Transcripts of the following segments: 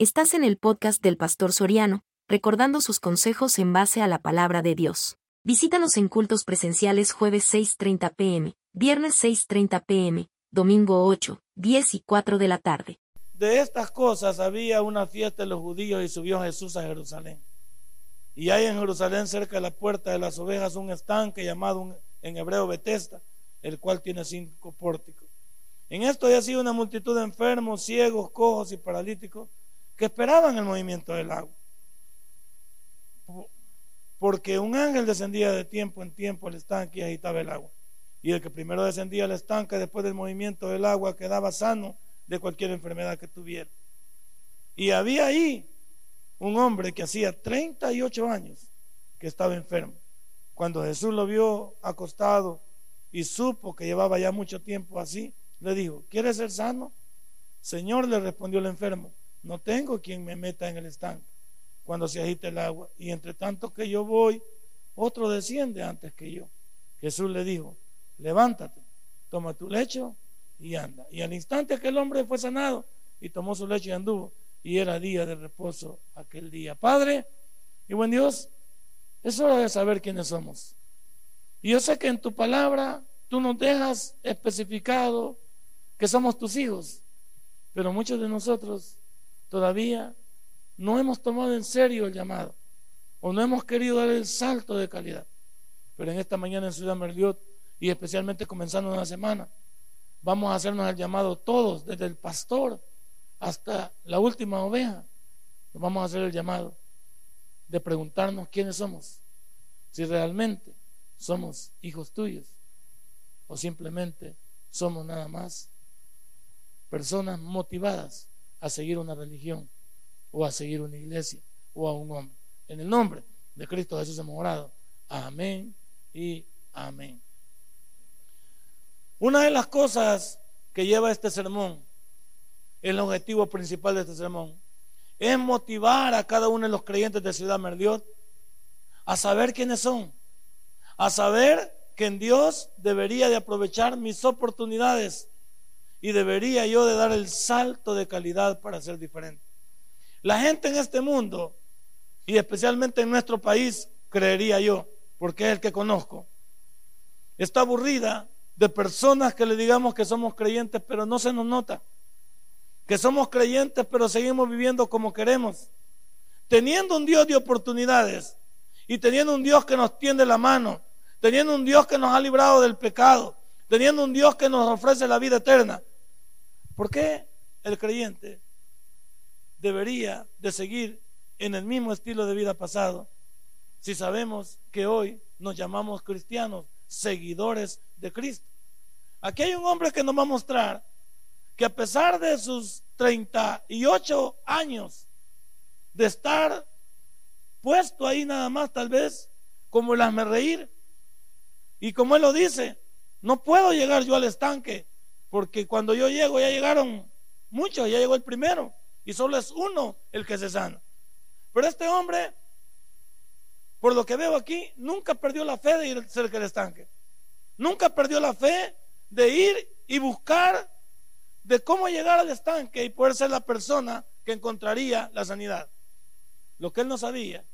Estás en el podcast del Pastor Soriano, recordando sus consejos en base a la palabra de Dios. Visítanos en cultos presenciales jueves 6.30 pm, viernes 6.30 pm, domingo 8, 10 y 4 de la tarde. De estas cosas había una fiesta de los judíos y subió Jesús a Jerusalén. Y hay en Jerusalén cerca de la puerta de las ovejas un estanque llamado en hebreo Betesda, el cual tiene cinco pórticos. En esto había sido una multitud de enfermos, ciegos, cojos y paralíticos que esperaban el movimiento del agua. Porque un ángel descendía de tiempo en tiempo al estanque y agitaba el agua. Y el que primero descendía al estanque después del movimiento del agua quedaba sano de cualquier enfermedad que tuviera. Y había ahí un hombre que hacía 38 años que estaba enfermo. Cuando Jesús lo vio acostado y supo que llevaba ya mucho tiempo así, le dijo, ¿quieres ser sano? Señor, le respondió el enfermo, no tengo quien me meta en el estanque cuando se agite el agua. Y entre tanto que yo voy, otro desciende antes que yo. Jesús le dijo, levántate, toma tu lecho y anda. Y al instante que el hombre fue sanado y tomó su lecho y anduvo, y era día de reposo aquel día. Padre y buen Dios, es hora de saber quiénes somos. Y yo sé que en tu palabra tú nos dejas especificado que somos tus hijos, pero muchos de nosotros todavía no hemos tomado en serio el llamado o no hemos querido dar el salto de calidad. Pero en esta mañana en Ciudad Merliot y especialmente comenzando la semana, vamos a hacernos el llamado todos, desde el pastor hasta la última oveja. Vamos a hacer el llamado de preguntarnos quiénes somos, si realmente somos hijos tuyos o simplemente somos nada más personas motivadas a seguir una religión o a seguir una iglesia o a un hombre. En el nombre de Cristo Jesús hemos orado. Amén y amén. Una de las cosas que lleva este sermón, el objetivo principal de este sermón, es motivar a cada uno de los creyentes de Ciudad Merdiot a saber quiénes son, a saber que en Dios debería de aprovechar mis oportunidades y debería yo de dar el salto de calidad para ser diferente. La gente en este mundo, y especialmente en nuestro país, creería yo, porque es el que conozco, está aburrida de personas que le digamos que somos creyentes, pero no se nos nota. Que somos creyentes, pero seguimos viviendo como queremos. Teniendo un Dios de oportunidades y teniendo un Dios que nos tiende la mano, teniendo un Dios que nos ha librado del pecado, teniendo un Dios que nos ofrece la vida eterna. ¿Por qué el creyente debería de seguir en el mismo estilo de vida pasado si sabemos que hoy nos llamamos cristianos, seguidores de Cristo? Aquí hay un hombre que nos va a mostrar que a pesar de sus 38 años de estar puesto ahí nada más, tal vez como el reír, y como él lo dice, no puedo llegar yo al estanque porque cuando yo llego ya llegaron muchos, ya llegó el primero y solo es uno el que se sana. Pero este hombre, por lo que veo aquí, nunca perdió la fe de ir cerca del estanque. Nunca perdió la fe de ir y buscar de cómo llegar al estanque y poder ser la persona que encontraría la sanidad. Lo que él no sabía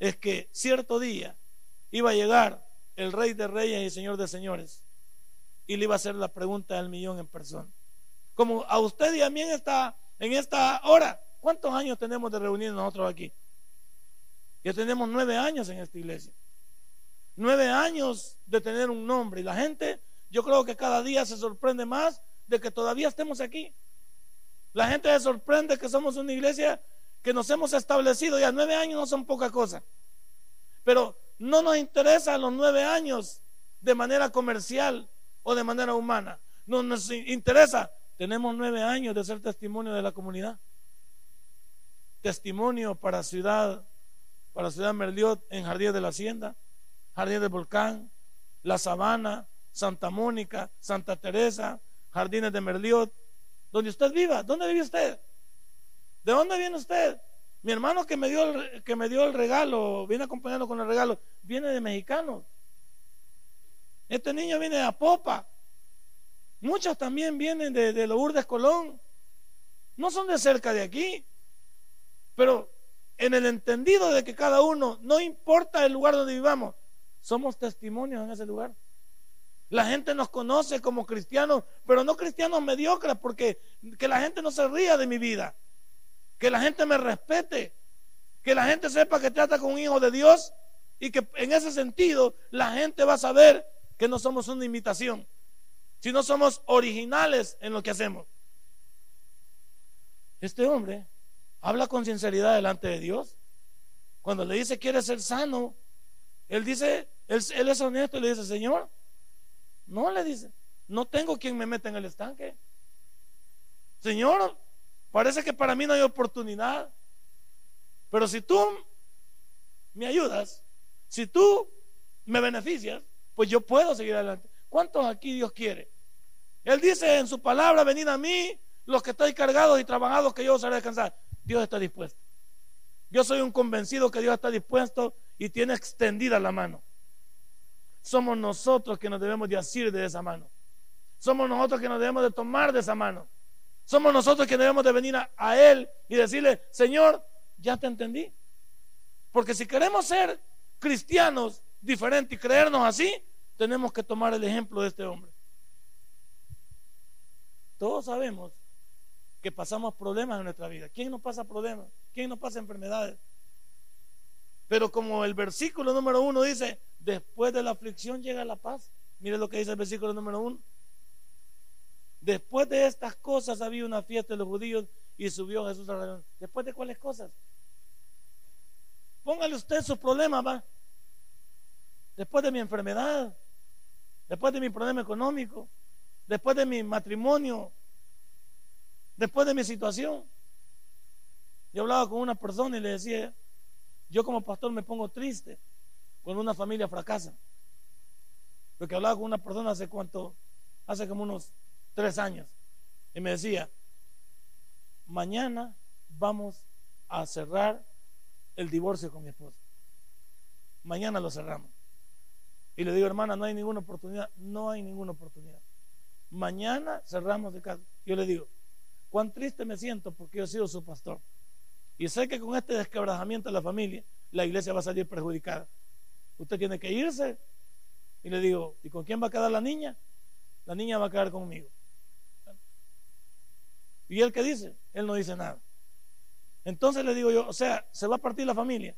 es que cierto día iba a llegar el rey de reyes y señor de señores y le iba a hacer la pregunta del millón en persona. Como a usted y a mí en esta, en esta hora, ¿cuántos años tenemos de reunir nosotros aquí? Ya tenemos nueve años en esta iglesia. Nueve años de tener un nombre. Y la gente, yo creo que cada día se sorprende más de que todavía estemos aquí. La gente se sorprende que somos una iglesia que nos hemos establecido. Ya nueve años no son poca cosa. Pero no nos interesa los nueve años de manera comercial o de manera humana. No nos interesa. Tenemos nueve años de ser testimonio de la comunidad. Testimonio para Ciudad, para Ciudad Merliot en Jardín de la Hacienda, Jardín del Volcán, La Sabana, Santa Mónica, Santa Teresa, Jardines de Merliot, donde usted viva. ¿Dónde vive usted? ¿De dónde viene usted? Mi hermano que me dio el, que me dio el regalo, viene acompañando con el regalo, viene de mexicanos. Este niño viene de Apopa. Muchos también vienen de, de Lourdes Colón. No son de cerca de aquí. Pero en el entendido de que cada uno, no importa el lugar donde vivamos, somos testimonios en ese lugar. La gente nos conoce como cristianos, pero no cristianos mediocres, porque que la gente no se ría de mi vida, que la gente me respete, que la gente sepa que trata con un hijo de Dios y que en ese sentido la gente va a saber que no somos una imitación, sino somos originales en lo que hacemos. Este hombre habla con sinceridad delante de Dios. Cuando le dice quiere ser sano, él dice, él, es honesto y le dice, Señor, no le dice, no tengo quien me meta en el estanque. Señor, parece que para mí no hay oportunidad. Pero si tú me ayudas, si tú me beneficias, pues yo puedo seguir adelante. ¿Cuántos aquí Dios quiere? Él dice en su palabra, venid a mí, los que estáis cargados y trabajados, que yo os haré descansar. Dios está dispuesto. Yo soy un convencido que Dios está dispuesto y tiene extendida la mano. Somos nosotros que nos debemos de asir de esa mano. Somos nosotros que nos debemos de tomar de esa mano. Somos nosotros que debemos de venir a, Él y decirle, Señor, ya te entendí. Porque si queremos ser cristianos diferentes y creernos así, tenemos que tomar el ejemplo de este hombre. Todos sabemos que pasamos problemas en nuestra vida. ¿Quién no pasa problemas? ¿Quién no pasa enfermedades? Pero como el versículo número uno dice, después de la aflicción llega la paz. Mire lo que dice el versículo número uno. Después de estas cosas había una fiesta de los judíos y subió Jesús a la ¿Después de cuáles cosas? Póngale usted su problema, va. Después de mi enfermedad, después de mi problema económico, después de mi matrimonio, después de mi situación. Yo hablaba con una persona y le decía, yo como pastor me pongo triste cuando una familia fracasa. Porque hablaba con una persona hace cuánto, hace como unos tres años, y me decía, mañana vamos a cerrar el divorcio con mi esposa. Mañana lo cerramos. Y le digo, hermana, no hay ninguna oportunidad. No hay ninguna oportunidad. Mañana cerramos de casa. Yo le digo, cuán triste me siento porque yo he sido su pastor. Y sé que con este desquebrajamiento de la familia, la iglesia va a salir perjudicada. Usted tiene que irse. Y le digo, ¿y con quién va a quedar la niña? La niña va a quedar conmigo. ¿Y él qué dice? Él no dice nada. Entonces le digo yo, o sea, se va a partir la familia.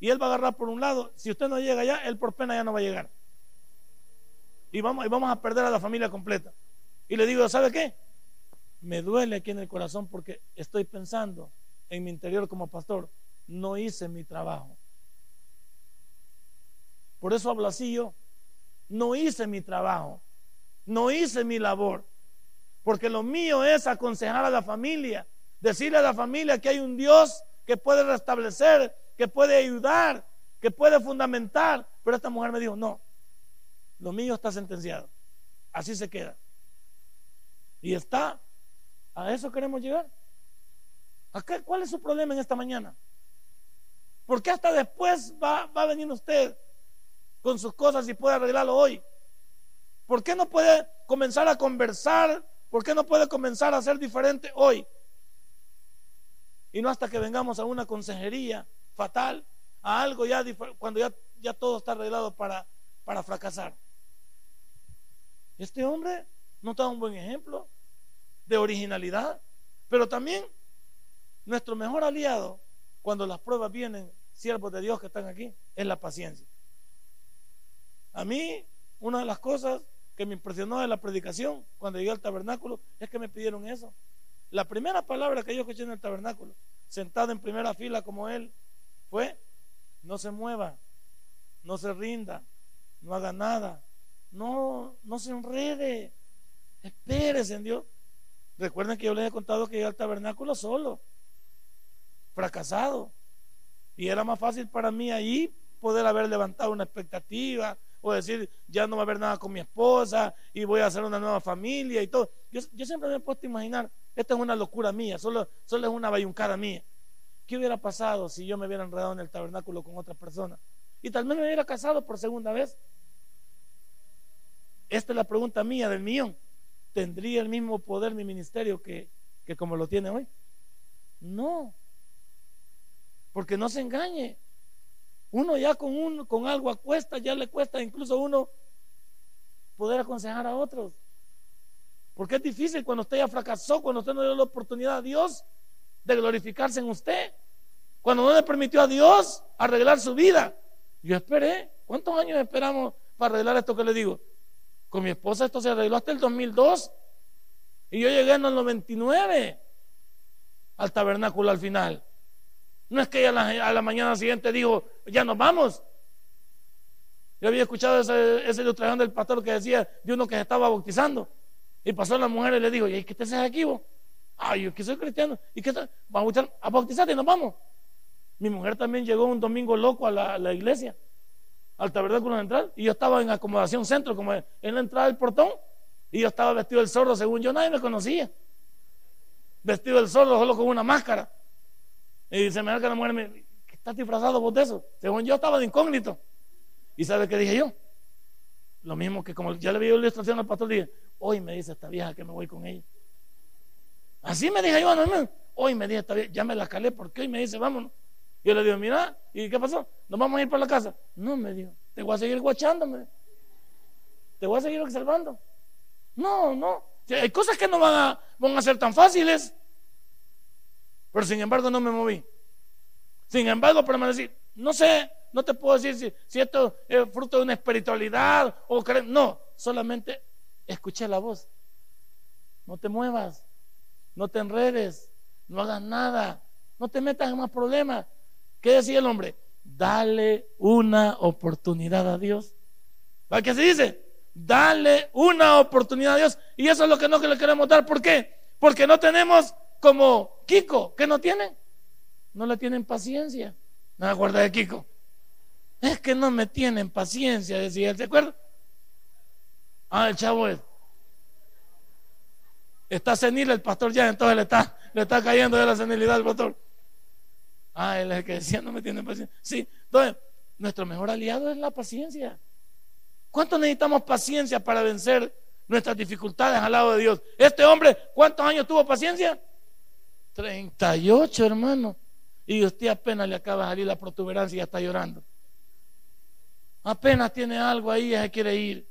Y él va a agarrar por un lado. Si usted no llega allá, él por pena ya no va a llegar. Y vamos, y vamos a perder a la familia completa. Y le digo, ¿sabe qué? Me duele aquí en el corazón porque estoy pensando en mi interior como pastor, no hice mi trabajo. Por eso hablo así yo. No hice mi trabajo. No hice mi labor. Porque lo mío es aconsejar a la familia. Decirle a la familia que hay un Dios que puede restablecer, que puede ayudar, que puede fundamentar. Pero esta mujer me dijo, no, lo mío está sentenciado. Así se queda. Y está. A eso queremos llegar. ¿Cuál es su problema en esta mañana? ¿Por qué hasta después va, va a venir usted con sus cosas y puede arreglarlo hoy? ¿Por qué no puede comenzar a conversar? ¿Por qué no puede comenzar a ser diferente hoy? Y no hasta que vengamos a una consejería fatal, a algo ya cuando ya, ya todo está arreglado para, para fracasar. Este hombre no da un buen ejemplo de originalidad, pero también nuestro mejor aliado cuando las pruebas vienen, siervos de Dios que están aquí, es la paciencia. A mí, una de las cosas que me impresionó de la predicación cuando llegué al tabernáculo es que me pidieron eso. La primera palabra que yo escuché en el tabernáculo, sentado en primera fila como él, fue, no se mueva, no se rinda, no haga nada, no, no se enrede, espérese en Dios. Recuerden que yo les he contado que llegué al tabernáculo solo fracasado. Y era más fácil para mí ahí poder haber levantado una expectativa o decir, ya no va a haber nada con mi esposa y voy a hacer una nueva familia y todo. Yo, siempre me he puesto a imaginar, esta es una locura mía, solo, solo es una bayuncada mía. ¿Qué hubiera pasado si yo me hubiera enredado en el tabernáculo con otra persona? Y tal vez me hubiera casado por segunda vez. Esta es la pregunta mía del millón. ¿Tendría el mismo poder mi ministerio que, que como lo tiene hoy? No. Porque no se engañe. Uno ya con, un, con algo acuesta, ya le cuesta incluso a uno poder aconsejar a otros. Porque es difícil cuando usted ya fracasó, cuando usted no dio la oportunidad a Dios de glorificarse en usted. Cuando no le permitió a Dios arreglar su vida. Yo esperé. ¿Cuántos años esperamos para arreglar esto que le digo? Con mi esposa esto se arregló hasta el 2002. Y yo llegué en el 99 al tabernáculo al final. No es que ella a la, mañana siguiente dijo, ya nos vamos. Yo había escuchado ese, ese ilustración del pastor que decía de uno que se estaba bautizando. Y pasó la mujer y le dijo, ¿y qué te haces aquí vos? Ay, yo que soy cristiano. ¿Y qué Vamos a bautizarte y nos vamos. Mi mujer también llegó un domingo loco a la, iglesia, al tabernáculo central, y yo estaba en acomodación centro, como en la entrada del portón, y yo estaba vestido del zorro, según yo, nadie me conocía. Vestido del zorro, solo con una máscara. Y se me da que la mujer me ¿estás disfrazado vos de eso? Según yo estaba de incógnito. ¿Y sabe qué dije yo? Lo mismo que como ya le vi la ilustración al pastor, dije, hoy me dice esta vieja que me voy con ella. Así me dije yo, no, hoy me dice esta vieja, ya me la calé, porque hoy me dice, vámonos. Yo le digo, mira, ¿y qué pasó? ¿Nos vamos a ir para la casa? No, me dijo, te voy a seguir guachándome. Te voy a seguir observando. No, no. Hay cosas que no van a ser tan fáciles. Pero sin embargo no me moví. Sin embargo permanecí. No sé, no te puedo decir si, esto es fruto de una espiritualidad o No, solamente escuché la voz. No te muevas, no te enredes, no hagas nada, no te metas en más problemas. ¿Qué decía el hombre? Dale una oportunidad a Dios. ¿Para qué se dice? Dale una oportunidad a Dios. Y eso es lo que no le queremos dar. ¿Por qué? Porque no tenemos como Kiko, que no tienen. No le tienen paciencia. ¿No se acuerda de Kiko? Es que no me tienen paciencia, decía él. ¿Se acuerda? Ah, el chavo es. Está senil el pastor ya, entonces le está, le está cayendo de la senilidad al pastor. Ah, él es el que decía, no me tiene paciencia. Sí, entonces, nuestro mejor aliado es la paciencia. ¿Cuánto necesitamos paciencia para vencer nuestras dificultades al lado de Dios? Este hombre, ¿cuántos años tuvo paciencia? 38, hermano. Y usted apenas le acaba de salir la protuberancia y ya está llorando. Apenas tiene algo ahí y se quiere ir.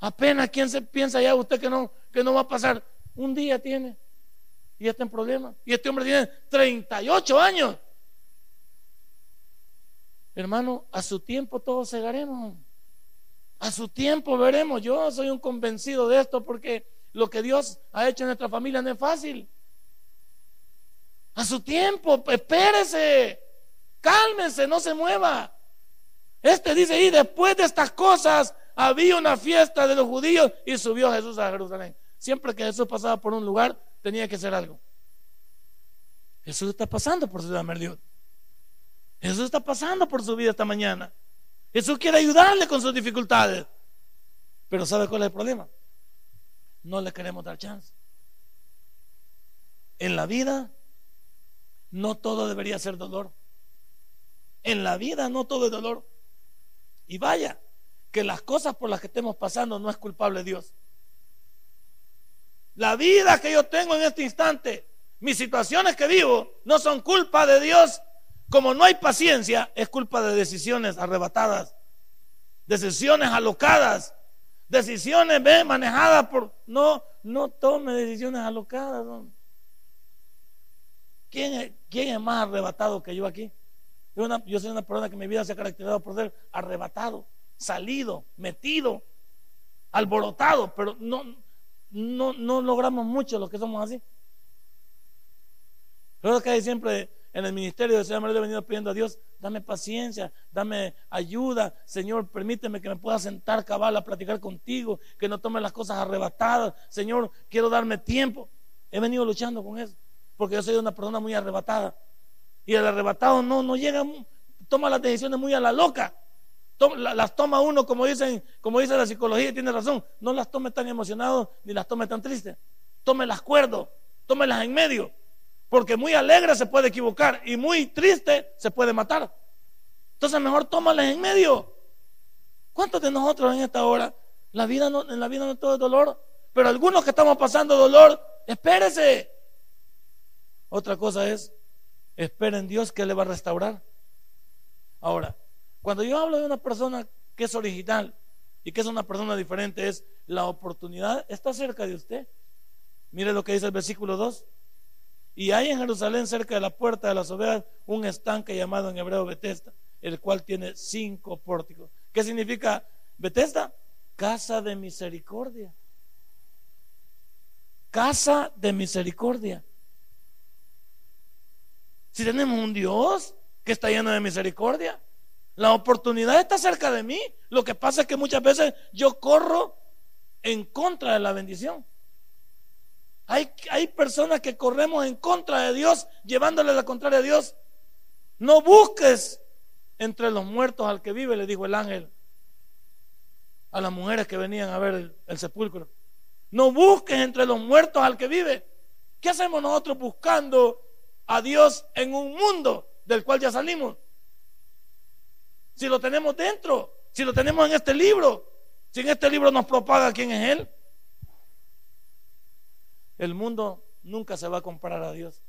Apenas, ¿quién se piensa ya usted que no, que no va a pasar? Un día tiene y está en problema. Y este hombre tiene 38 años. Hermano, a su tiempo todos cegaremos. A su tiempo veremos. Yo soy un convencido de esto porque lo que Dios ha hecho en nuestra familia no es fácil. A su tiempo, espérese, cálmese, no se mueva. Este dice, y después de estas cosas había una fiesta de los judíos y subió Jesús a Jerusalén. Siempre que Jesús pasaba por un lugar, tenía que hacer algo. Jesús está pasando por Ciudad Merliot. Jesús está pasando por su vida esta mañana. Jesús quiere ayudarle con sus dificultades. Pero ¿sabe cuál es el problema? No le queremos dar chance. En la vida no todo debería ser dolor. En la vida no todo es dolor. Y vaya, que las cosas por las que estemos pasando no es culpable Dios. La vida que yo tengo en este instante, mis situaciones que vivo, no son culpa de Dios, como no hay paciencia, es culpa de decisiones arrebatadas, decisiones alocadas, decisiones manejadas por... No, no tome decisiones alocadas. ¿Quién, es, ¿Quién es más arrebatado que yo aquí? Yo, yo soy una persona que mi vida se ha caracterizado por ser arrebatado, salido, metido, alborotado, pero no, no, no logramos mucho lo que somos así. Pero que hay siempre en el ministerio de Señor he venido pidiendo a Dios, dame paciencia, dame ayuda, Señor, permíteme que me pueda sentar cabal a platicar contigo, que no tome las cosas arrebatadas, Señor, quiero darme tiempo. He venido luchando con eso, porque yo soy una persona muy arrebatada. Y el arrebatado no, no llega, toma las decisiones muy a la loca. las toma uno, como dicen, como dice la psicología, y tiene razón, no las tome tan emocionado ni las tome tan tristes. Tómelas cuerdo, tómelas en medio porque muy alegre se puede equivocar y muy triste se puede matar. Entonces mejor tómales en medio. ¿Cuántos de nosotros en esta hora? La vida no, en la vida no todo es dolor, pero algunos que estamos pasando dolor, espérese. Otra cosa es espera en Dios que le va a restaurar. Ahora, cuando yo hablo de una persona que es original y que es una persona diferente, es la oportunidad está cerca de usted. Mire lo que dice el versículo 2. Y hay en Jerusalén, cerca de la puerta de las ovejas, un estanque llamado en hebreo Betesda, el cual tiene cinco pórticos. ¿Qué significa Betesda? Casa de misericordia. Casa de misericordia. Si tenemos un Dios que está lleno de misericordia, la oportunidad está cerca de mí. Lo que pasa es que muchas veces yo corro en contra de la bendición. Hay, hay personas que corremos en contra de Dios, llevándole la contraria a Dios. No busques entre los muertos al que vive, le dijo el ángel a las mujeres que venían a ver el, el sepulcro. No busques entre los muertos al que vive. ¿Qué hacemos nosotros buscando a Dios en un mundo del cual ya salimos? Si lo tenemos dentro, si lo tenemos en este libro, si en este libro nos propaga quién es Él. El mundo nunca se va a comparar a Dios.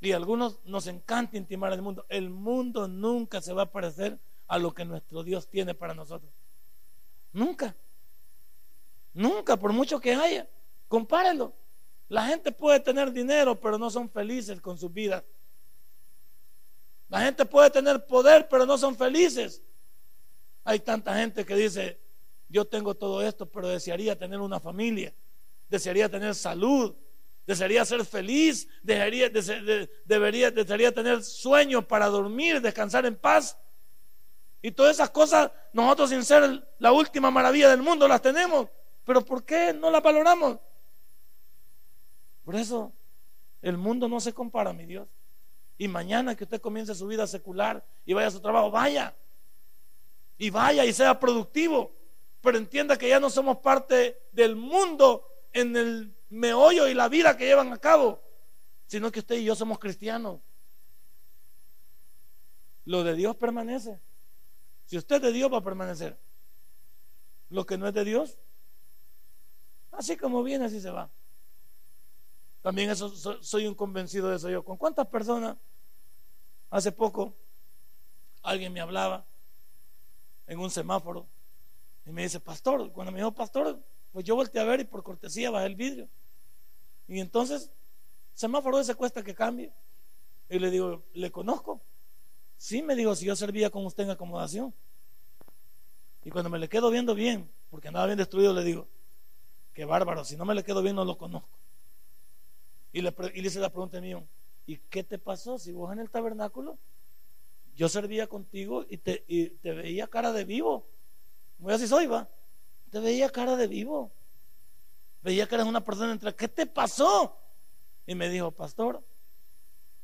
Y a algunos nos encanta intimar el mundo. El mundo nunca se va a parecer a lo que nuestro Dios tiene para nosotros. Nunca. Nunca, por mucho que haya. Compárelo. La gente puede tener dinero, pero no son felices con sus vidas. La gente puede tener poder, pero no son felices. Hay tanta gente que dice, yo tengo todo esto, pero desearía tener una familia, desearía tener salud, desearía ser feliz, desearía, debería, desearía tener sueños para dormir, descansar en paz. Y todas esas cosas, nosotros sin ser la última maravilla del mundo, las tenemos. Pero ¿por qué no las valoramos? Por eso el mundo no se compara, mi Dios. Y mañana que usted comience su vida secular y vaya a su trabajo, vaya. Y vaya y sea productivo. Pero entienda que ya no somos parte del mundo en el meollo y la vida que llevan a cabo, sino que usted y yo somos cristianos. Lo de Dios permanece. Si usted es de Dios va a permanecer. Lo que no es de Dios, así como viene, así se va. También eso, soy un convencido de eso yo. ¿Con cuántas personas hace poco alguien me hablaba en un semáforo y me dice, pastor, cuando me dijo pastor, pues yo volteé a ver y por cortesía bajé el vidrio. Y entonces, semáforo ese cuesta que cambie. Y le digo, ¿le conozco? Sí, me dijo, si yo servía con usted en acomodación. Y cuando me le quedo viendo bien, porque andaba bien destruido, le digo, qué bárbaro, si no me le quedo bien no lo conozco. Y le, hice la pregunta mío, ¿y qué te pasó si vos en el tabernáculo? Yo servía contigo y te, te veía cara de vivo. Muy así soy, va. Te veía cara de vivo. Veía que eres una persona entre. ¿Qué te pasó? Y me dijo, pastor,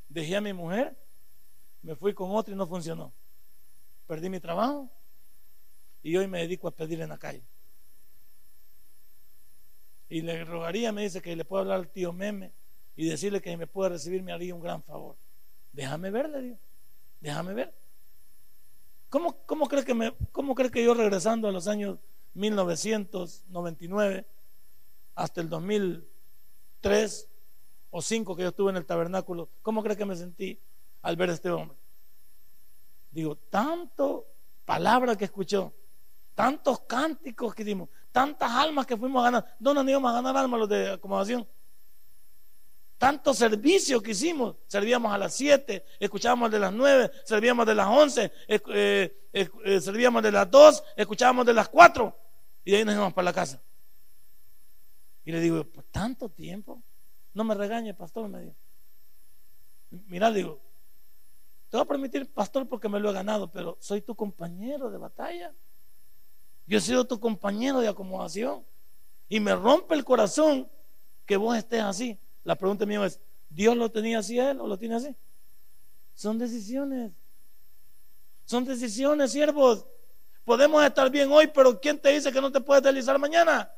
dejé a mi mujer, me fui con otro y no funcionó. Perdí mi trabajo y hoy me dedico a pedir en la calle. Y le rogaría, me dice, que le puedo hablar al tío Meme y decirle que me puede recibir, me haría un gran favor. Déjame ver, le digo. Déjame ver. ¿Cómo, cómo, crees que me, ¿Cómo crees que yo regresando a los años 1999 hasta el 2003 o 5 que yo estuve en el tabernáculo, ¿cómo crees que me sentí al ver a este hombre? Digo, tanto palabra que escuchó, tantos cánticos que dimos, tantas almas que fuimos a ganar. ¿Dónde íbamos a ganar almas los de acomodación? Tanto servicio que hicimos. Servíamos a las 7, escuchábamos de las 9, servíamos de las 11, eh, eh, servíamos de las 2, escuchábamos de las 4 y de ahí nos íbamos para la casa. Y le digo, ¿por tanto tiempo? No me regañe, pastor, me dijo. Mira, digo, te voy a permitir, pastor, porque me lo he ganado, pero soy tu compañero de batalla. Yo he sido tu compañero de acomodación. Y me rompe el corazón que vos estés así. La pregunta mía es, ¿Dios lo tenía así él o lo tiene así? Son decisiones. Son decisiones, siervos. Podemos estar bien hoy, pero ¿quién te dice que no te puedes deslizar mañana?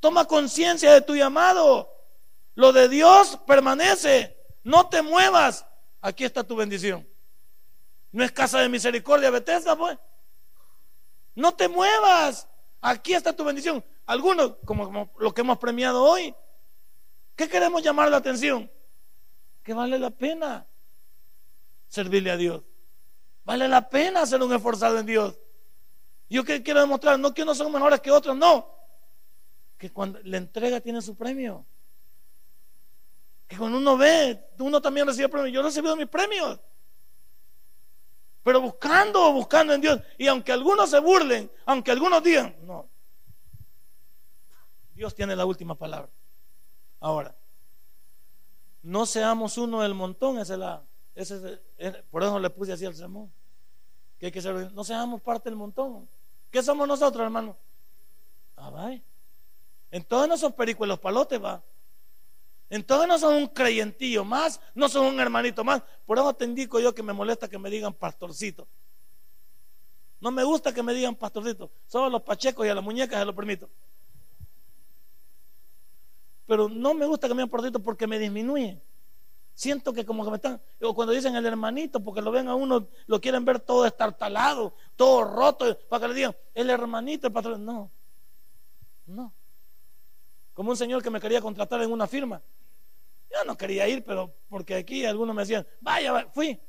Toma conciencia de tu llamado. Lo de Dios permanece. No te muevas. Aquí está tu bendición. No es casa de misericordia, Bethesda, pues. No te muevas. Aquí está tu bendición. Algunos, como, como lo que hemos premiado hoy, ¿Qué queremos llamar la atención? Que vale la pena. servirle a Dios. Vale la pena ser un esforzado en Dios. Yo que quiero demostrar, no que unos son mejores que otros, no. Que cuando la entrega tiene su premio. Que cuando uno ve, uno también recibe premios. Yo he recibido mis premios. Pero buscando, buscando en Dios. Y aunque algunos se burlen, aunque algunos digan, no. Dios tiene la última palabra. Ahora, no seamos uno del montón, es la, ese por eso le puse así al sermón. Que hay que ser, no seamos parte del montón. ¿Qué somos nosotros, hermano? Ah, va. Entonces no son pericos los palotes, va. Entonces no son un creyentillo más, no son un hermanito más. Por eso te indico yo que me molesta que me digan pastorcito. No me gusta que me digan pastorcito. Solo a los pachecos y a las muñecas se lo permito. Pero no me gusta que me digan pastorcito porque me disminuyen. Siento que como que me están, o cuando dicen el hermanito, porque lo ven a uno, lo quieren ver todo estartalado, todo roto, para que le digan, el hermanito, el patrón. No, no. Como un señor que me quería contratar en una firma. Yo no quería ir, pero porque aquí algunos me decían, vaya, fui.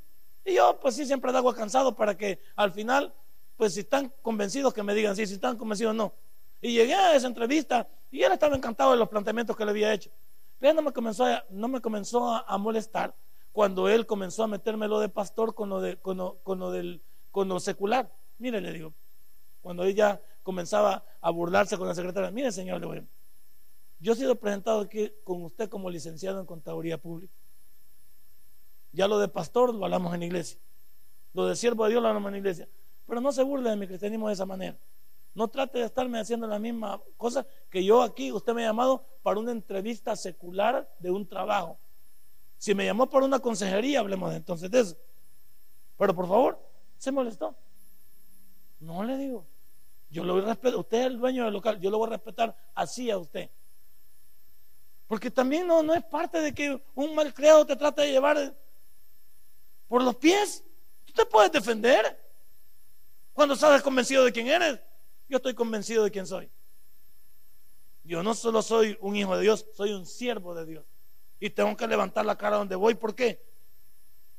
Y yo, pues sí, siempre hago cansado para que al final, pues si están convencidos, que me digan sí, si están convencidos, no. Y llegué a esa entrevista y él estaba encantado de los planteamientos que le había hecho. Pero no me comenzó no me comenzó a, molestar cuando él comenzó a meterme lo de pastor con lo, de, con lo, del, con lo secular. Mire, le digo, cuando ella comenzaba a burlarse con la secretaria, mire, señor, le yo he sido presentado aquí con usted como licenciado en contaduría pública. Ya lo de pastor lo hablamos en iglesia. Lo de siervo de Dios lo hablamos en iglesia. Pero no se burle de mi cristianismo de esa manera. No trate de estarme haciendo la misma cosa que yo aquí, usted me ha llamado para una entrevista secular de un trabajo. Si me llamó para una consejería, hablemos entonces de eso. Pero por favor, se molestó. No le digo. Yo lo voy a respetar. Usted es el dueño del local. Yo lo voy a respetar así a usted. Porque también no, no es parte de que un malcriado te trate de llevar por los pies. Tú te puedes defender cuando sabes convencido de quién eres. Yo estoy convencido de quién soy. Yo no solo soy un hijo de Dios, soy un siervo de Dios. Y tengo que levantar la cara donde voy. ¿Por qué?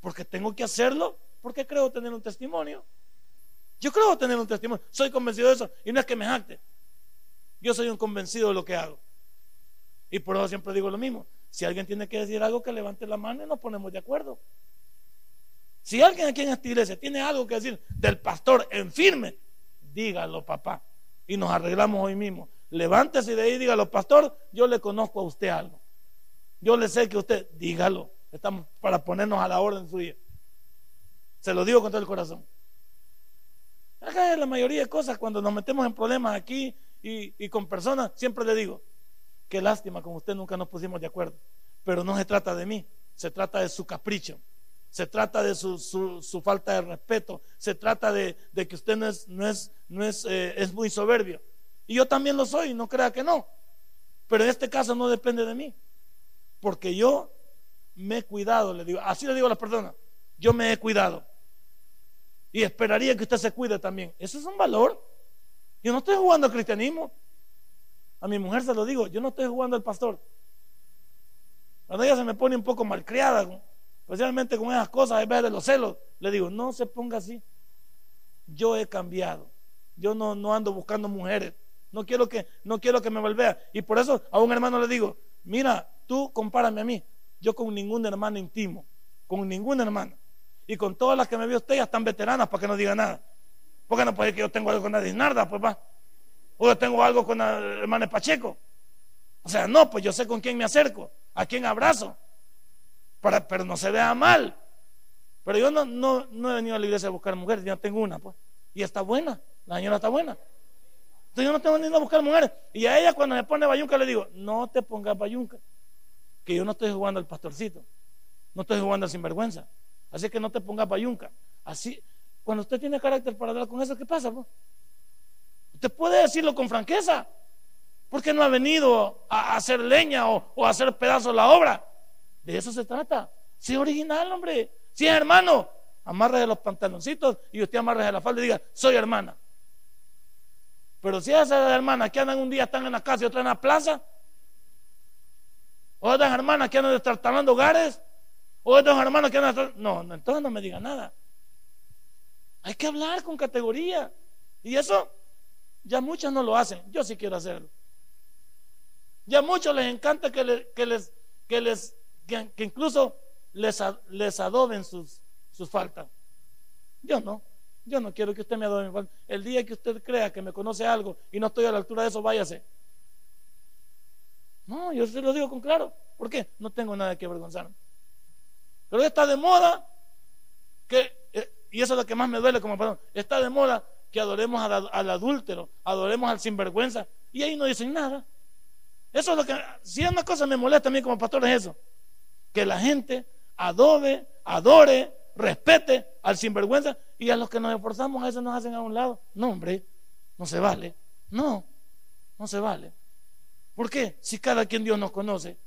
Porque tengo que hacerlo, porque creo tener un testimonio. Yo creo tener un testimonio. Soy convencido de eso. Y no es que me jacte. Yo soy un convencido de lo que hago. Y por eso siempre digo lo mismo. Si alguien tiene que decir algo, que levante la mano y nos ponemos de acuerdo. Si alguien aquí en esta iglesia tiene algo que decir del pastor en firme, dígalo, papá. Y nos arreglamos hoy mismo. Levántese de ahí y dígalo, pastor, yo le conozco a usted algo. Yo le sé que usted, dígalo. Estamos para ponernos a la orden suya. Se lo digo con todo el corazón. Acá la mayoría de cosas, cuando nos metemos en problemas aquí y, y con personas, siempre le digo, qué lástima, con usted nunca nos pusimos de acuerdo. Pero no se trata de mí, se trata de su capricho se trata de su, su, falta de respeto, se trata de, que usted no es, no es, no es, eh, es muy soberbio. Y yo también lo soy, no crea que no. Pero en este caso no depende de mí, porque yo me he cuidado, le digo, así le digo a las personas, yo me he cuidado. Y esperaría que usted se cuide también. Eso es un valor. Yo no estoy jugando al cristianismo. A mi mujer se lo digo, yo no estoy jugando al pastor. Cuando ella se me pone un poco malcriada, especialmente con esas cosas, vez de los celos, le digo, no se ponga así. Yo he cambiado. Yo no, no ando buscando mujeres. No quiero que, no quiero que me volvea. Y por eso a un hermano le digo, mira, tú compárame a mí. Yo con ningún hermano intimo, con ninguna hermana. Y con todas las que me vio usted ya están veteranas para que no diga nada. Porque no puede que yo tengo algo con la Disnarda, pues va. O yo tengo algo con la hermana Pacheco. O sea, no, pues yo sé con quién me acerco, a quién abrazo pero no se vea mal. Pero yo no, no, no he venido a la iglesia a buscar mujeres, ya tengo una, pues. Y está buena, la señora está buena. Entonces yo no tengo ni a buscar mujeres. Y a ella cuando me pone bayunca le digo, no te pongas bayunca. Que yo no estoy jugando al pastorcito. No estoy jugando al sinvergüenza. Así que no te pongas bayunca. Así, cuando usted tiene carácter para hablar con eso, ¿qué pasa? Pues? Usted puede decirlo con franqueza. Porque no ha venido a hacer leña o, o a hacer pedazos la obra. De eso se trata. Sea original, hombre. Si es hermano, amarre de los pantaloncitos y usted amarre de la falda y diga, soy hermana. Pero si esas hermanas que andan un día están en la casa y otra en la plaza, o otras hermanas que andan destartalando hogares, O estos hermanos que andan No, no, entonces no me digan nada. Hay que hablar con categoría. Y eso ya muchos no lo hacen. Yo sí quiero hacerlo. Ya a muchos les encanta que les, que les, que, incluso les, les adoben sus, sus faltas. Yo no. Yo no quiero que usted me adobe. El día que usted crea que me conoce algo y no estoy a la altura de eso, váyase. No, yo se lo digo con claro. ¿Por qué? No tengo nada que avergonzarme. Pero está de moda que, eh, y eso es lo que más me duele como perdón, está de moda que adoremos al, adúltero, adoremos al sinvergüenza, y ahí no dicen nada. Eso es lo que, si una cosa me molesta a mí como pastor es eso, que la gente adobe, adore, respete al sinvergüenza y a los que nos esforzamos a eso nos hacen a un lado. No, hombre, no se vale. No, no se vale. ¿Por qué? Si cada quien Dios nos conoce.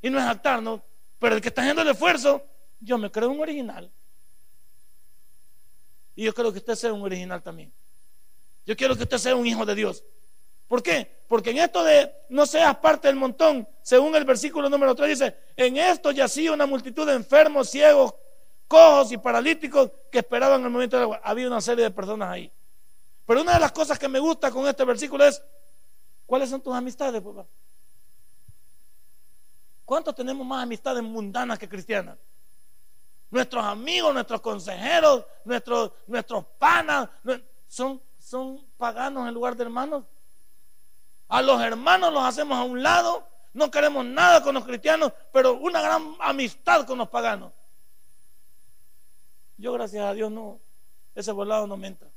Y no es actarnos, pero el que está haciendo el esfuerzo, yo me creo un original. Y yo quiero que usted sea un original también. Yo quiero que usted sea un hijo de Dios. ¿Por qué? Porque en esto de no seas parte del montón, según el versículo número 3 dice, en esto yacía una multitud de enfermos, ciegos, cojos y paralíticos que esperaban el momento del agua. Había una serie de personas ahí. Pero una de las cosas que me gusta con este versículo es, ¿cuáles son tus amistades, papá? ¿Cuántos tenemos más amistades mundanas que cristianas? Nuestros amigos, nuestros consejeros, nuestros, nuestros panas, son, son paganos en lugar de hermanos. A los hermanos los hacemos a un lado, no queremos nada con los cristianos, pero una gran amistad con los paganos. Yo, gracias a Dios, no, ese volado no me entra.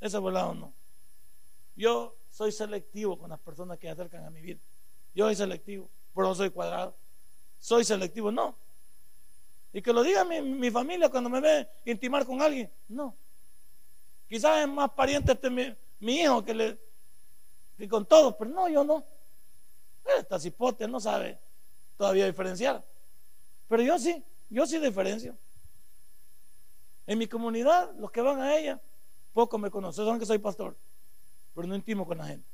Ese volado no. Yo soy selectivo con las personas que se acercan a mi vida. Yo soy selectivo, pero no soy cuadrado. Soy selectivo, no. Y que lo diga mi, familia cuando me ve intimar con alguien, no. Quizás es más pariente este mi, mi hijo que, le, que con todos, pero no, yo no. Esta cipote no sabe todavía diferenciar. Pero yo sí, yo sí diferencio. En mi comunidad, los que van a ella, pocos me conocen, saben que soy pastor, pero no intimo con la gente.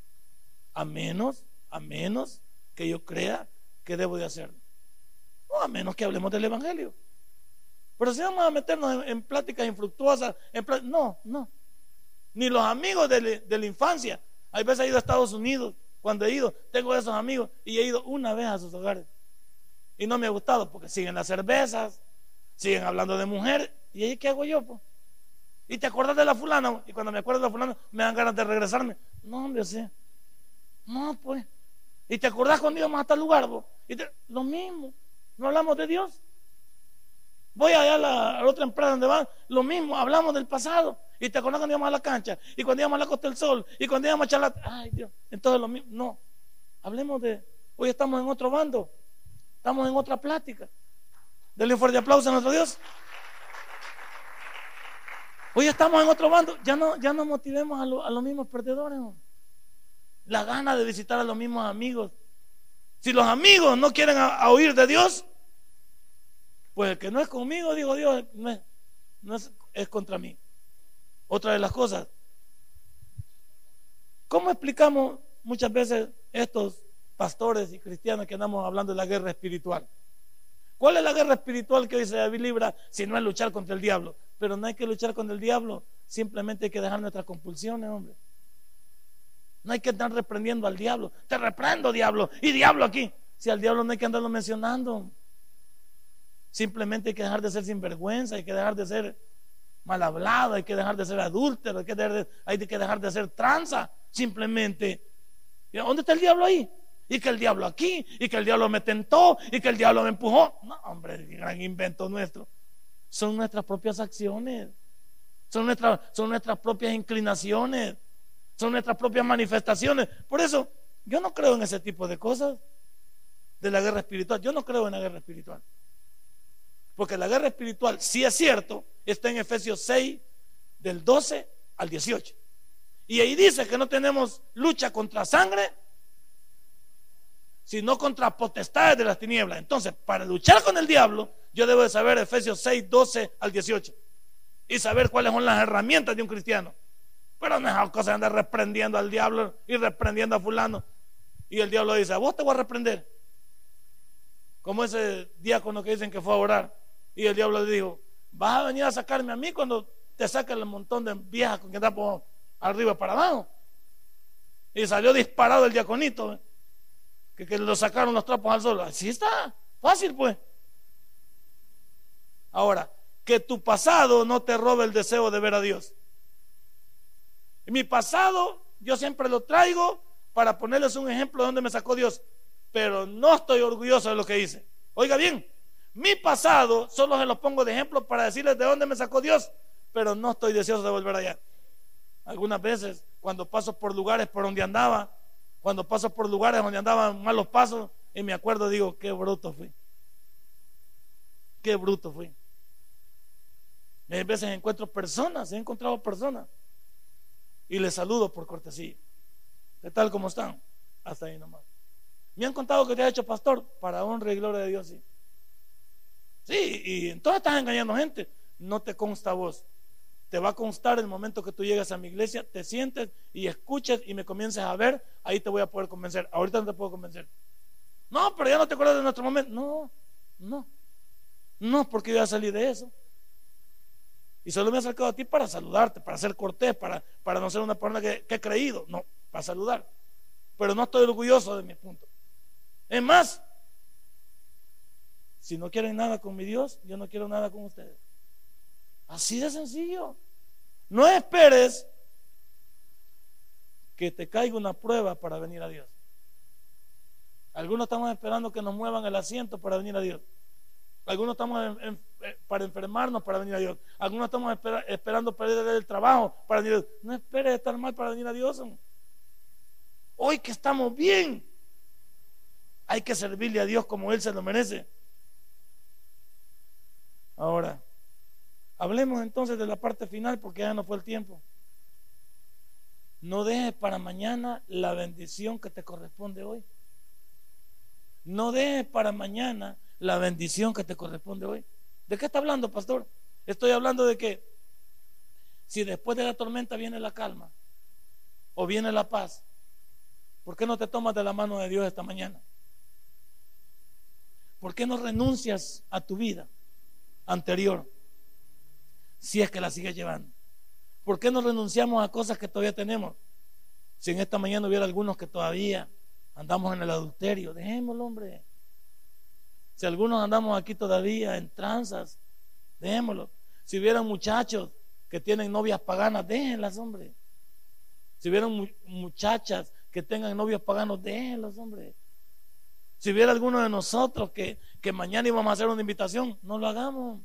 A menos, a menos que yo crea que debo de hacerlo. O a menos que hablemos del Evangelio. Pero si vamos a meternos en, pláticas infructuosas, en no, no. Ni los amigos de la infancia. Hay veces he ido a Estados Unidos, cuando he ido, tengo esos amigos y he ido una vez a sus hogares. Y no me ha gustado porque siguen las cervezas, siguen hablando de mujeres ¿Y ahí qué hago yo? Pues? ¿Y te acuerdas de la fulana? Y cuando me acuerdo de la fulana, me dan ganas de regresarme. No, hombre, sí. No, pues. ¿Y te acordás cuando íbamos a tal lugar? Y Lo mismo. No hablamos de Dios. Voy allá a la, otra empresa donde van, lo mismo, hablamos del pasado. Y te acordás cuando íbamos a la cancha, y cuando íbamos a la Costa del Sol, y cuando íbamos a charlar. Ay, Dios. Entonces lo mismo. No. Hablemos de. Hoy estamos en otro bando. Estamos en otra plática. Denle un fuerte aplauso a nuestro Dios. Hoy estamos en otro bando. Ya no, ya no motivemos a, los mismos perdedores. La gana de visitar a los mismos amigos. Si los amigos no quieren oír de Dios, pues el que no es conmigo, digo Dios, no, es, es contra mí. Otra de las cosas. ¿Cómo explicamos muchas veces estos pastores y cristianos que andamos hablando de la guerra espiritual? ¿Cuál es la guerra espiritual que hoy se libra si no es luchar contra el diablo? Pero no hay que luchar contra el diablo, simplemente hay que dejar nuestras compulsiones, hombre. No hay que estar reprendiendo al diablo. Te reprendo, diablo, y diablo aquí. Si al diablo no hay que andarlo mencionando. Simplemente hay que dejar de ser sinvergüenza, hay que dejar de ser mal hablado, hay que dejar de ser adúltero, hay que dejar de, hay que dejar de ser tranza. Simplemente, ¿dónde está el diablo ahí? y que el diablo aquí, y que el diablo me tentó, y que el diablo me empujó. No, hombre, gran invento nuestro. Son nuestras propias acciones, son nuestras, son nuestras propias inclinaciones, son nuestras propias manifestaciones. Por eso, yo no creo en ese tipo de cosas de la guerra espiritual. Yo no creo en la guerra espiritual. Porque la guerra espiritual, si es cierto, está en Efesios 6, del 12 al 18. Y ahí dice que no tenemos lucha contra sangre sino contra potestades de las tinieblas. Entonces, para luchar con el diablo, yo debo de saber Efesios 6, 12 al 18 y saber cuáles son las herramientas de un cristiano. Pero no es cosa de andar reprendiendo al diablo y reprendiendo a fulano. Y el diablo dice, a vos te voy a reprender. Como ese diácono que dicen que fue a orar Y el diablo le dijo, vas a venir a sacarme a mí cuando te saquen el montón de viejas con que andamos arriba para abajo. Y salió disparado el diaconito, ¿eh? que, que lo sacaron los trapos al sol. Así está, fácil pues. Ahora, que tu pasado no te robe el deseo de ver a Dios. Mi pasado yo siempre lo traigo para ponerles un ejemplo de donde me sacó Dios, pero no estoy orgulloso de lo que hice. Oiga bien, mi pasado solo se lo pongo de ejemplo para decirles de dónde me sacó Dios, pero no estoy deseoso de volver allá. Algunas veces, cuando paso por lugares por donde andaba, cuando paso por lugares donde andaban malos pasos, y me acuerdo, digo, qué bruto fui. Qué bruto fui. A veces encuentro personas, he encontrado personas, y les saludo por cortesía. ¿Qué tal como están? Hasta ahí nomás. Me han contado que te ha hecho pastor para honra y gloria de Dios, sí. Sí, y entonces estás engañando gente. No te consta a vos. Te va a constar el momento que tú llegas a mi iglesia, te sientes y escuches y me comiences a ver, ahí te voy a poder convencer. Ahorita no te puedo convencer. No, pero ya no te acuerdas de nuestro momento. No, no. No, porque yo ya salí de eso. Y solo me he acercado a ti para saludarte, para ser cortés, para, para no ser una persona que, que he creído. No, para saludar. Pero no estoy orgulloso de mi punto. Es más, si no quieren nada con mi Dios, yo no quiero nada con ustedes. Así de sencillo. No esperes que te caiga una prueba para venir a Dios. Algunos estamos esperando que nos muevan el asiento para venir a Dios. Algunos estamos eh, para enfermarnos para venir a Dios. Algunos estamos esperando perder el trabajo para venir a Dios. No esperes estar mal para venir a Dios. Hoy que estamos bien, hay que servirle a Dios como Él se lo merece. Ahora, hablemos entonces de la parte final porque ya no fue el tiempo. No dejes para mañana la bendición que te corresponde hoy. No dejes para mañana la bendición que te corresponde hoy. ¿De qué está hablando, pastor? Estoy hablando de que si después de la tormenta viene la calma o viene la paz, ¿por qué no te tomas de la mano de Dios esta mañana? ¿Por qué no renuncias a tu vida? Anterior, si es que la sigue llevando. ¿Por qué no renunciamos a cosas que todavía tenemos? Si en esta mañana hubiera algunos que todavía andamos en el adulterio, dejémoslo, hombre. Si algunos andamos aquí todavía en tranzas, dejémoslo. Si hubieran muchachos que tienen novias paganas, déjenlas, hombre. Si hubieran muchachas que tengan novios paganos, déjenlos, hombre. Si hubiera alguno de nosotros que, que mañana íbamos a hacer una invitación, no lo hagamos.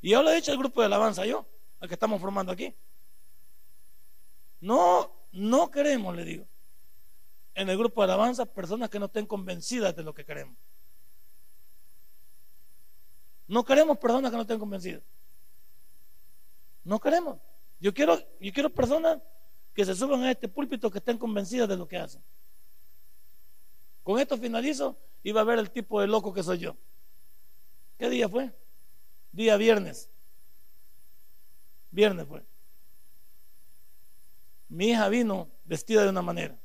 Y yo le he dicho al grupo de alabanza, yo, al que estamos formando aquí. No, no queremos, le digo, en el grupo de alabanza personas que no estén convencidas de lo que queremos. No queremos personas que no estén convencidas. No queremos. Yo quiero, yo quiero personas que se suban a este púlpito que estén convencidas de lo que hacen. Con esto finalizo va a ver el tipo de loco que soy yo. ¿Qué día fue? Día viernes. Viernes fue. Mi hija vino vestida de una manera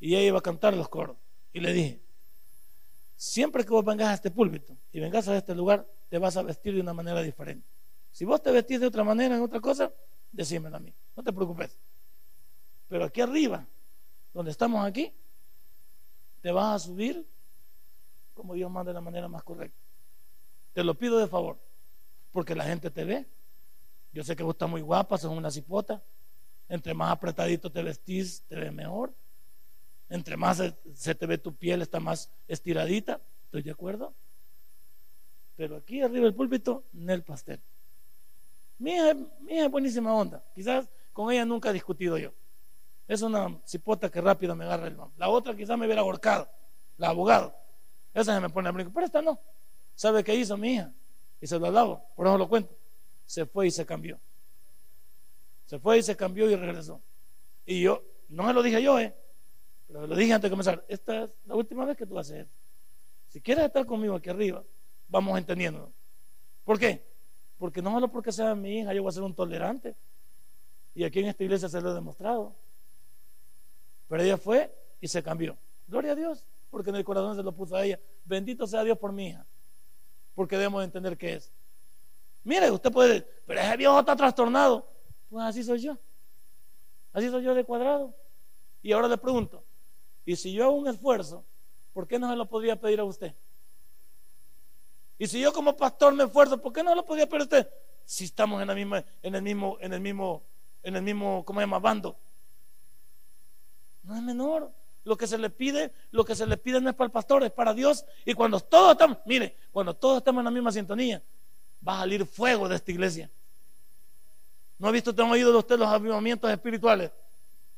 y ella iba a cantar los coros. Y le dije, siempre que vos vengas a este púlpito y vengas a este lugar, te vas a vestir de una manera diferente. Si vos te vestís de otra manera en otra cosa, decímelo a mí, no te preocupes. Pero aquí arriba, donde estamos aquí, te vas a subir como Dios manda de la manera más correcta. Te lo pido de favor, porque la gente te ve. Yo sé que vos estás muy guapa, sos una cipota. Entre más apretadito te vestís, te ves mejor. Entre más se, te ve tu piel, está más estiradita. ¿Estoy de acuerdo? Pero aquí arriba del púlpito, el pastel. Mi hija, mi hija es buenísima onda. Quizás con ella nunca he discutido yo. Es una cipota que rápido me agarra el mano. La otra quizás me hubiera ahorcado, la abogada. Esa se me pone a brinco, pero esta no. ¿Sabe qué hizo mi hija? Y se lo hablaba, por eso lo cuento. Se fue y se cambió. Se fue y se cambió y regresó. Y yo, no me lo dije yo, ¿eh? Pero lo dije antes de comenzar. Esta es la última vez que tú a hacer. Si quieres estar conmigo aquí arriba, vamos entendiendo. ¿Por qué? Porque no solo porque sea mi hija, yo voy a ser un tolerante. Y aquí en esta iglesia se lo he demostrado. Pero ella fue y se cambió. Gloria a Dios, porque en el corazón se lo puso a ella. Bendito sea Dios por mi hija. porque debemos entender qué es. Mire, usted puede, pero ese viejo está trastornado. Pues así soy yo. Así soy yo de cuadrado. Y ahora le pregunto, ¿y si yo hago un esfuerzo, por qué no se lo podría pedir a usted? Y si yo como pastor me esfuerzo, ¿por qué no lo podría pedir a usted? Si estamos en la misma, en el mismo, en el mismo, en el mismo, ¿cómo se llama? Bando. No es menor. Lo que se le pide, lo que se le pide no es para el pastor, es para Dios. Y cuando todos estamos, mire, cuando todos estamos en la misma sintonía, va a salir fuego de esta iglesia. ¿No ha visto, te han oído de usted los avivamientos espirituales?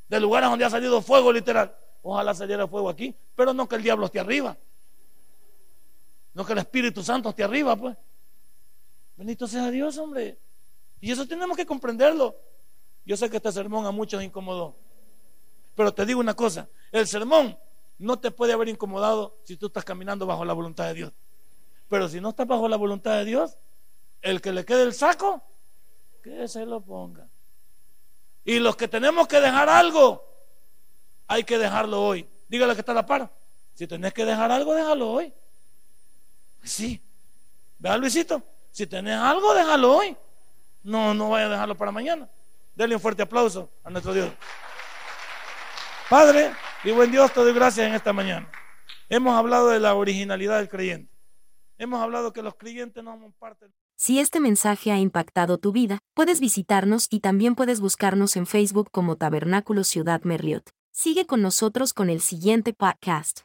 De lugares donde ha salido fuego literal. Ojalá saliera fuego aquí, pero no que el diablo esté arriba. No que el Espíritu Santo esté arriba, pues. Bendito sea Dios, hombre. Y eso tenemos que comprenderlo. Yo sé que este sermón a muchos incomodó. Pero te digo una cosa, el sermón no te puede haber incomodado si tú estás caminando bajo la voluntad de Dios. Pero si no estás bajo la voluntad de Dios, el que le quede el saco, que se lo ponga. Y los que tenemos que dejar algo, hay que dejarlo hoy. Dígale que está la par. Si tenés que dejar algo, déjalo hoy. Sí. Vea Luisito, si tenés algo, déjalo hoy. No, no vaya a dejarlo para mañana. Denle un fuerte aplauso a nuestro Dios. Padre y buen Dios, te doy gracias en esta mañana. Hemos hablado de la originalidad del creyente. Hemos hablado que los creyentes no somos parte. Si este mensaje ha impactado tu vida, puedes visitarnos y también puedes buscarnos en Facebook como Tabernáculo Ciudad Merliot. Sigue con nosotros con el siguiente podcast.